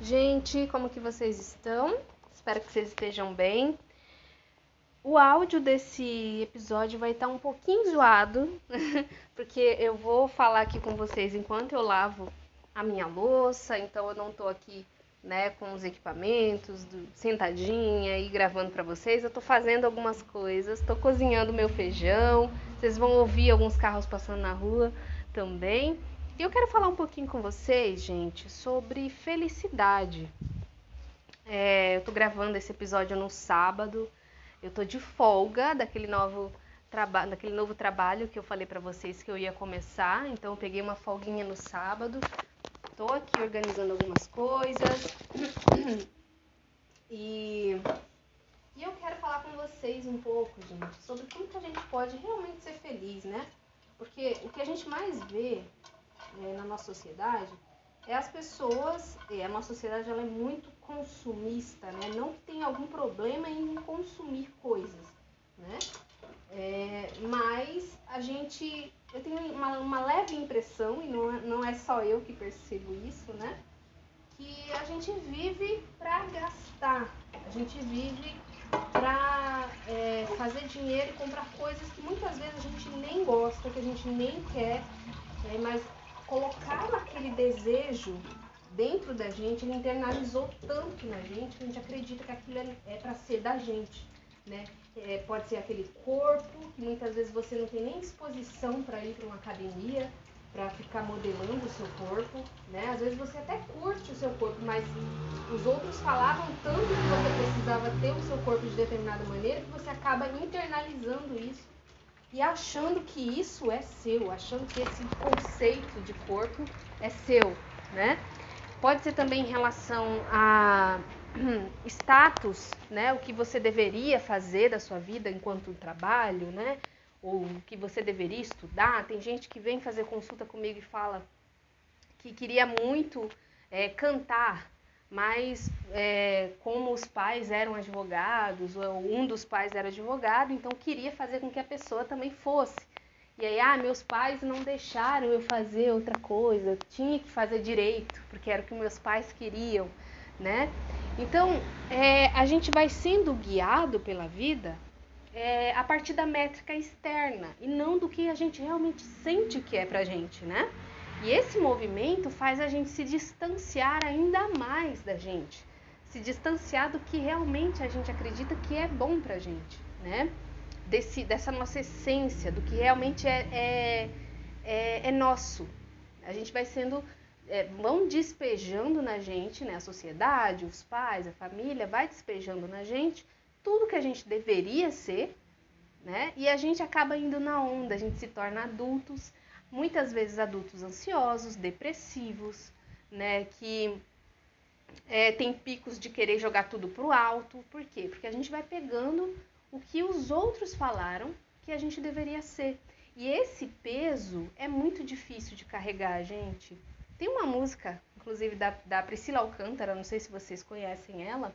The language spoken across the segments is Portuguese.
Gente, como que vocês estão? Espero que vocês estejam bem. O áudio desse episódio vai estar um pouquinho zoado, porque eu vou falar aqui com vocês enquanto eu lavo a minha louça, então eu não tô aqui, né, com os equipamentos, do, sentadinha e gravando para vocês. Eu tô fazendo algumas coisas, tô cozinhando meu feijão. Vocês vão ouvir alguns carros passando na rua também. Eu quero falar um pouquinho com vocês, gente, sobre felicidade. É, eu tô gravando esse episódio no sábado. Eu tô de folga daquele novo trabalho, daquele novo trabalho que eu falei para vocês que eu ia começar. Então eu peguei uma folguinha no sábado. Tô aqui organizando algumas coisas. E, e eu quero falar com vocês um pouco, gente, sobre como que a gente pode realmente ser feliz, né? Porque o que a gente mais vê é, na nossa sociedade é as pessoas, é, a nossa sociedade ela é muito consumista, né? Não tem algum problema em consumir coisas, né? É, mas a gente, eu tenho uma, uma leve impressão, e não é, não é só eu que percebo isso, né? Que a gente vive para gastar, a gente vive para é, fazer dinheiro e comprar coisas que muitas vezes a gente nem gosta, que a gente nem quer, é, mas colocar aquele desejo dentro da gente, ele internalizou tanto na gente que a gente acredita que aquilo é, é para ser da gente, né? É, pode ser aquele corpo que muitas vezes você não tem nem disposição para ir para uma academia, para ficar modelando o seu corpo, né? Às vezes você até curte o seu corpo, mas os outros falavam tanto que você precisava ter o seu corpo de determinada maneira que você acaba internalizando isso e achando que isso é seu, achando que esse conceito de corpo é seu, né? Pode ser também em relação a status, né? O que você deveria fazer da sua vida enquanto trabalho, né? Ou o que você deveria estudar. Tem gente que vem fazer consulta comigo e fala que queria muito é, cantar, mas é, como os pais eram advogados, ou um dos pais era advogado, então queria fazer com que a pessoa também fosse. E aí, ah, meus pais não deixaram eu fazer outra coisa, eu tinha que fazer direito, porque era o que meus pais queriam, né? Então, é, a gente vai sendo guiado pela vida é, a partir da métrica externa e não do que a gente realmente sente que é pra gente, né? E esse movimento faz a gente se distanciar ainda mais da gente, se distanciar do que realmente a gente acredita que é bom pra gente, né? Desse, dessa nossa essência, do que realmente é, é, é, é nosso. A gente vai sendo, é, vão despejando na gente, né? A sociedade, os pais, a família, vai despejando na gente tudo que a gente deveria ser, né? E a gente acaba indo na onda, a gente se torna adultos muitas vezes adultos ansiosos, depressivos, né, que é, tem picos de querer jogar tudo pro alto. Por quê? Porque a gente vai pegando o que os outros falaram que a gente deveria ser. E esse peso é muito difícil de carregar, gente. Tem uma música, inclusive da, da Priscila Alcântara, não sei se vocês conhecem ela,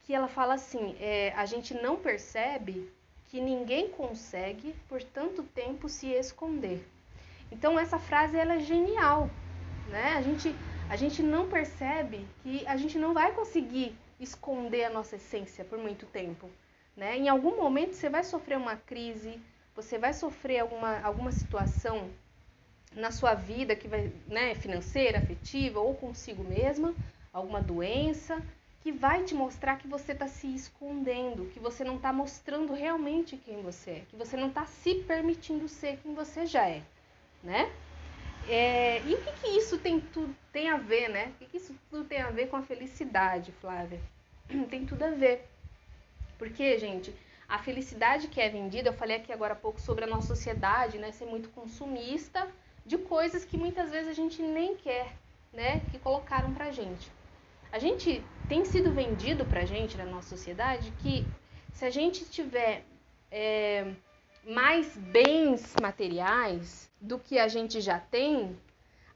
que ela fala assim: é, a gente não percebe que ninguém consegue por tanto tempo se esconder. Então essa frase ela é genial, né? A gente a gente não percebe que a gente não vai conseguir esconder a nossa essência por muito tempo, né? Em algum momento você vai sofrer uma crise, você vai sofrer alguma alguma situação na sua vida que vai, né, financeira, afetiva ou consigo mesma, alguma doença que vai te mostrar que você está se escondendo, que você não está mostrando realmente quem você é, que você não está se permitindo ser quem você já é né? É, e o que, que isso tem, tudo, tem a ver, né? O que, que isso tudo tem a ver com a felicidade, Flávia? Tem tudo a ver. Porque, gente, a felicidade que é vendida, eu falei aqui agora há pouco sobre a nossa sociedade, né? Ser muito consumista de coisas que muitas vezes a gente nem quer, né? Que colocaram pra gente. A gente tem sido vendido pra gente na nossa sociedade que se a gente tiver é, mais bens materiais do que a gente já tem,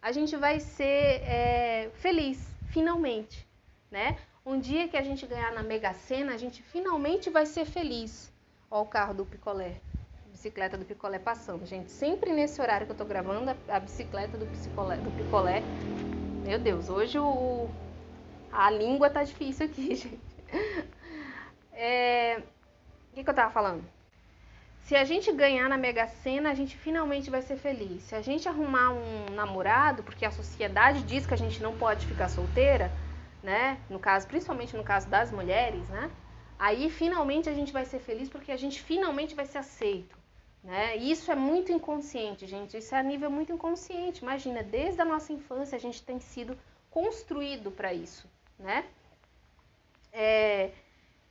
a gente vai ser é, feliz, finalmente, né? Um dia que a gente ganhar na Mega Sena, a gente finalmente vai ser feliz. Ó o carro do picolé, a bicicleta do picolé passando. Gente, sempre nesse horário que eu tô gravando, a, bicicleta do picolé, do picolé. Meu Deus, hoje o, A língua tá difícil aqui, gente. É... O que, que eu tava falando? Se a gente ganhar na Mega Sena, a gente finalmente vai ser feliz. Se a gente arrumar um namorado, porque a sociedade diz que a gente não pode ficar solteira, né? No caso, principalmente no caso das mulheres, né? Aí finalmente a gente vai ser feliz porque a gente finalmente vai ser aceito. Né? E isso é muito inconsciente, gente. Isso é a nível muito inconsciente. Imagina, desde a nossa infância a gente tem sido construído para isso, né? É,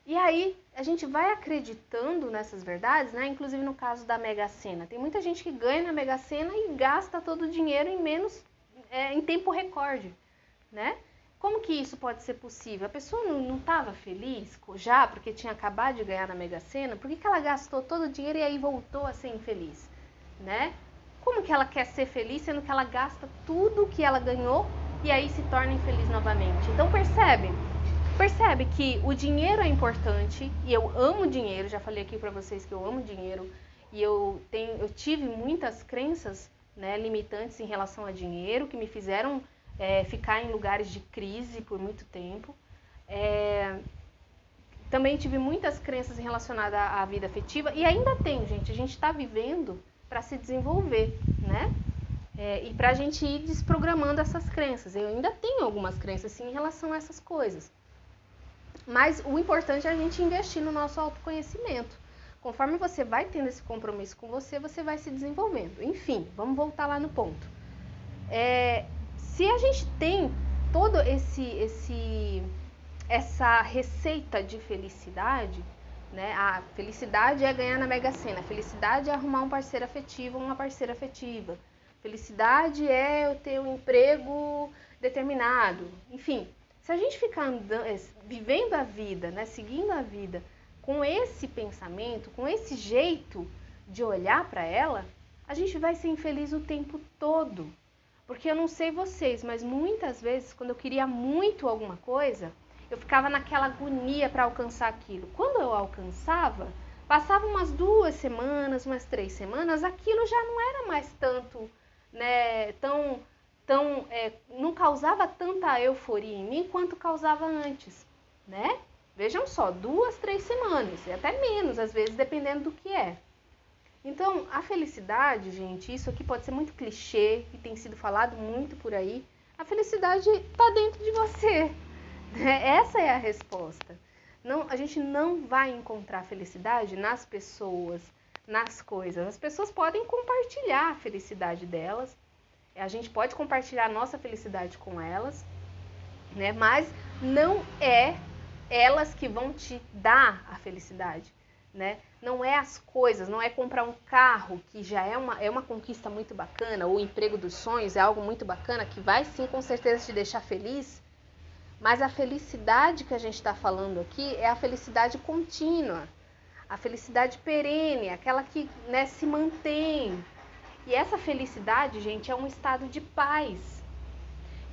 e aí a gente vai acreditando nessas verdades, né? Inclusive no caso da Mega Sena. Tem muita gente que ganha na Mega Sena e gasta todo o dinheiro em menos, é, em tempo recorde, né? Como que isso pode ser possível? A pessoa não estava feliz já porque tinha acabado de ganhar na Mega Sena? Por que, que ela gastou todo o dinheiro e aí voltou a ser infeliz? Né? Como que ela quer ser feliz sendo que ela gasta tudo que ela ganhou e aí se torna infeliz novamente? Então percebe, percebe que o dinheiro é importante e eu amo dinheiro, já falei aqui para vocês que eu amo dinheiro e eu tenho, eu tive muitas crenças né, limitantes em relação a dinheiro que me fizeram é, ficar em lugares de crise por muito tempo. É, também tive muitas crenças relacionadas à, à vida afetiva e ainda tem, gente. A gente está vivendo para se desenvolver, né? É, e para a gente ir desprogramando essas crenças. Eu ainda tenho algumas crenças em relação a essas coisas. Mas o importante é a gente investir no nosso autoconhecimento. Conforme você vai tendo esse compromisso com você, você vai se desenvolvendo. Enfim, vamos voltar lá no ponto. É, se a gente tem todo esse esse essa receita de felicidade, né? A felicidade é ganhar na Mega Sena, a felicidade é arrumar um parceiro afetivo uma parceira afetiva. Felicidade é eu ter um emprego determinado. Enfim, se a gente ficar andando, eh, vivendo a vida, né, seguindo a vida com esse pensamento, com esse jeito de olhar para ela, a gente vai ser infeliz o tempo todo. Porque eu não sei vocês, mas muitas vezes, quando eu queria muito alguma coisa, eu ficava naquela agonia para alcançar aquilo. Quando eu alcançava, passava umas duas semanas, umas três semanas, aquilo já não era mais tanto, né, tão, tão, é, não causava tanta euforia em mim quanto causava antes, né? Vejam só, duas, três semanas, e até menos, às vezes, dependendo do que é. Então, a felicidade, gente, isso aqui pode ser muito clichê e tem sido falado muito por aí. A felicidade está dentro de você. Né? Essa é a resposta. Não, a gente não vai encontrar felicidade nas pessoas, nas coisas. As pessoas podem compartilhar a felicidade delas. A gente pode compartilhar nossa felicidade com elas, né? Mas não é elas que vão te dar a felicidade né? Não é as coisas, não é comprar um carro, que já é uma, é uma conquista muito bacana, ou o emprego dos sonhos é algo muito bacana, que vai sim com certeza te deixar feliz. Mas a felicidade que a gente está falando aqui é a felicidade contínua, a felicidade perene, aquela que né, se mantém. E essa felicidade, gente, é um estado de paz.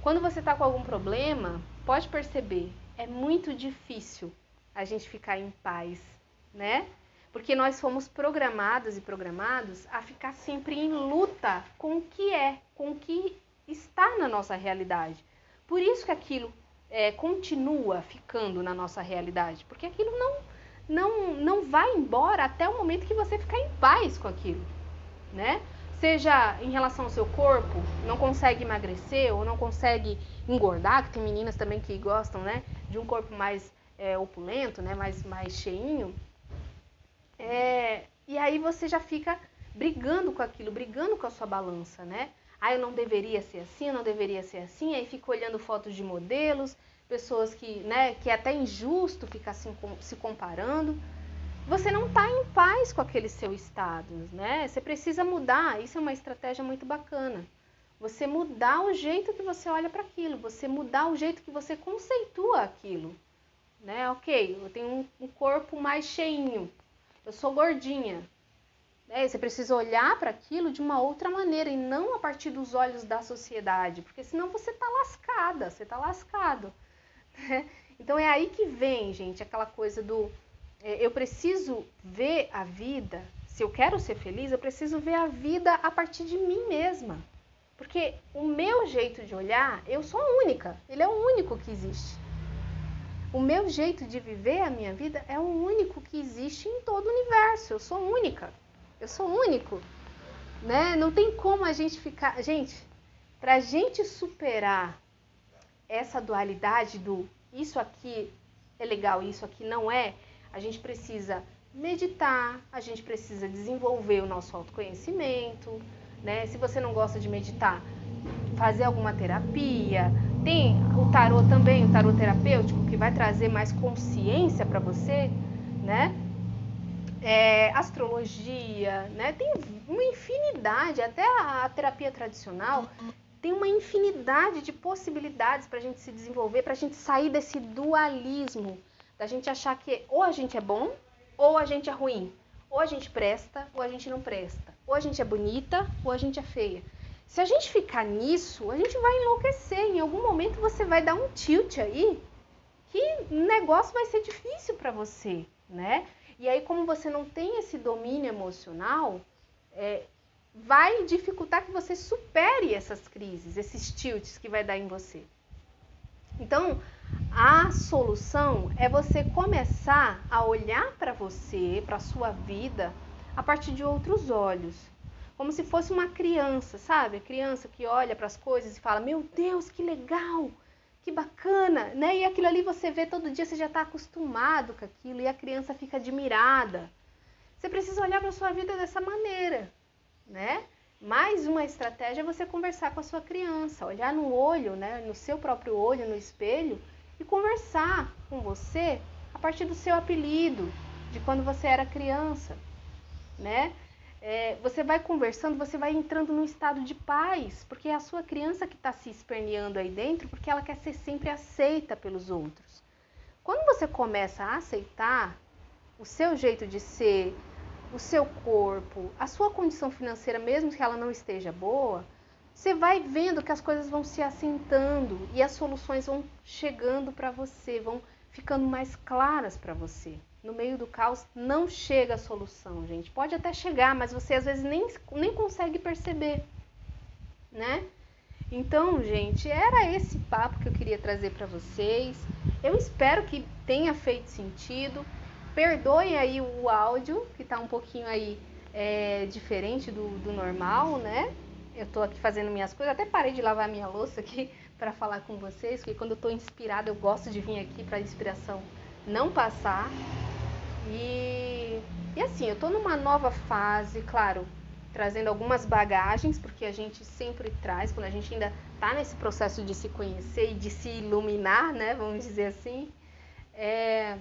Quando você está com algum problema, pode perceber, é muito difícil a gente ficar em paz né? Porque nós fomos programados e programados a ficar sempre em luta com o que é, com o que está na nossa realidade. Por isso que aquilo é, continua ficando na nossa realidade, porque aquilo não, não, não vai embora até o momento que você ficar em paz com aquilo, né? Seja em relação ao seu corpo, não consegue emagrecer ou não consegue engordar, que tem meninas também que gostam, né, de um corpo mais é, opulento, né, mais, mais cheinho, é, e aí você já fica brigando com aquilo, brigando com a sua balança, né? Ah, eu não deveria ser assim, eu não deveria ser assim, aí fica olhando fotos de modelos, pessoas que, né, que é até injusto ficar assim, se comparando. Você não está em paz com aquele seu estado, né? Você precisa mudar, isso é uma estratégia muito bacana. Você mudar o jeito que você olha para aquilo, você mudar o jeito que você conceitua aquilo, né? Ok, eu tenho um, um corpo mais cheinho, eu sou gordinha. É, você precisa olhar para aquilo de uma outra maneira e não a partir dos olhos da sociedade, porque senão você está lascada, você está lascado. Né? Então é aí que vem, gente, aquela coisa do eu preciso ver a vida. Se eu quero ser feliz, eu preciso ver a vida a partir de mim mesma. Porque o meu jeito de olhar, eu sou única, ele é o único que existe. O meu jeito de viver a minha vida é o único que existe em todo o universo. Eu sou única. Eu sou único. Né? Não tem como a gente ficar. Gente, para a gente superar essa dualidade do isso aqui é legal, isso aqui não é, a gente precisa meditar, a gente precisa desenvolver o nosso autoconhecimento, né? Se você não gosta de meditar, fazer alguma terapia. Tem o tarô também, o tarô terapêutico, que vai trazer mais consciência para você, né? É, astrologia, né? Tem uma infinidade, até a, a terapia tradicional tem uma infinidade de possibilidades para a gente se desenvolver, para a gente sair desse dualismo, da gente achar que ou a gente é bom ou a gente é ruim, ou a gente presta ou a gente não presta, ou a gente é bonita ou a gente é feia. Se a gente ficar nisso, a gente vai enlouquecer. Em algum momento você vai dar um tilt aí que o negócio vai ser difícil para você, né? E aí, como você não tem esse domínio emocional, é, vai dificultar que você supere essas crises, esses tilts que vai dar em você. Então, a solução é você começar a olhar para você, para sua vida, a partir de outros olhos. Como se fosse uma criança, sabe? A criança que olha para as coisas e fala: Meu Deus, que legal, que bacana, né? E aquilo ali você vê todo dia, você já está acostumado com aquilo e a criança fica admirada. Você precisa olhar para a sua vida dessa maneira né? Mais uma estratégia é você conversar com a sua criança, olhar no olho, né, no seu próprio olho, no espelho e conversar com você a partir do seu apelido, de quando você era criança, né? É, você vai conversando, você vai entrando num estado de paz, porque é a sua criança que está se esperneando aí dentro, porque ela quer ser sempre aceita pelos outros. Quando você começa a aceitar o seu jeito de ser, o seu corpo, a sua condição financeira, mesmo que ela não esteja boa, você vai vendo que as coisas vão se assentando e as soluções vão chegando para você, vão ficando mais claras para você. No meio do caos não chega a solução, gente. Pode até chegar, mas você às vezes nem, nem consegue perceber, né? Então, gente, era esse papo que eu queria trazer para vocês. Eu espero que tenha feito sentido. Perdoem aí o áudio, que está um pouquinho aí é, diferente do, do normal, né? Eu estou aqui fazendo minhas coisas, até parei de lavar minha louça aqui para falar com vocês, porque quando eu estou inspirada, eu gosto de vir aqui para a inspiração não passar. E, e assim, eu estou numa nova fase, claro, trazendo algumas bagagens, porque a gente sempre traz, quando a gente ainda está nesse processo de se conhecer e de se iluminar, né? Vamos dizer assim. É,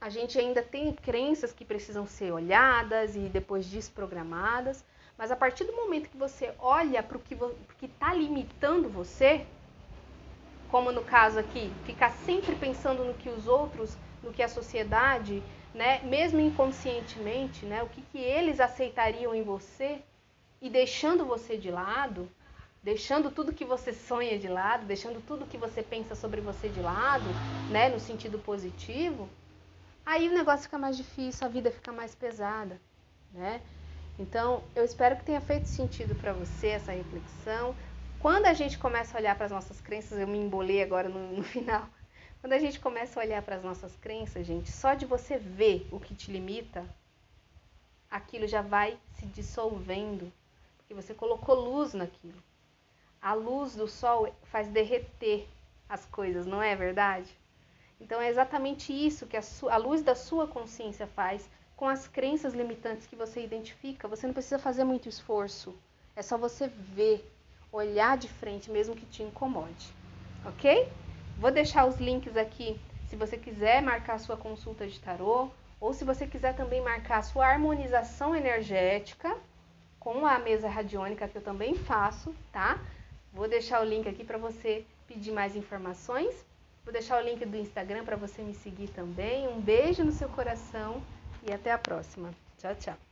a gente ainda tem crenças que precisam ser olhadas e depois desprogramadas, mas a partir do momento que você olha para o que está limitando você, como no caso aqui, ficar sempre pensando no que os outros, no que a sociedade, né, mesmo inconscientemente, né, o que, que eles aceitariam em você e deixando você de lado, deixando tudo que você sonha de lado, deixando tudo que você pensa sobre você de lado, né, no sentido positivo, aí o negócio fica mais difícil, a vida fica mais pesada, né? Então, eu espero que tenha feito sentido para você essa reflexão. Quando a gente começa a olhar para as nossas crenças, eu me embolei agora no, no final. Quando a gente começa a olhar para as nossas crenças, gente, só de você ver o que te limita, aquilo já vai se dissolvendo, porque você colocou luz naquilo. A luz do sol faz derreter as coisas, não é verdade? Então é exatamente isso que a, a luz da sua consciência faz com as crenças limitantes que você identifica. Você não precisa fazer muito esforço. É só você ver, olhar de frente, mesmo que te incomode. Ok? Vou deixar os links aqui se você quiser marcar a sua consulta de tarô ou se você quiser também marcar a sua harmonização energética com a mesa radiônica que eu também faço, tá? Vou deixar o link aqui para você pedir mais informações. Vou deixar o link do Instagram para você me seguir também. Um beijo no seu coração e até a próxima. Tchau, tchau.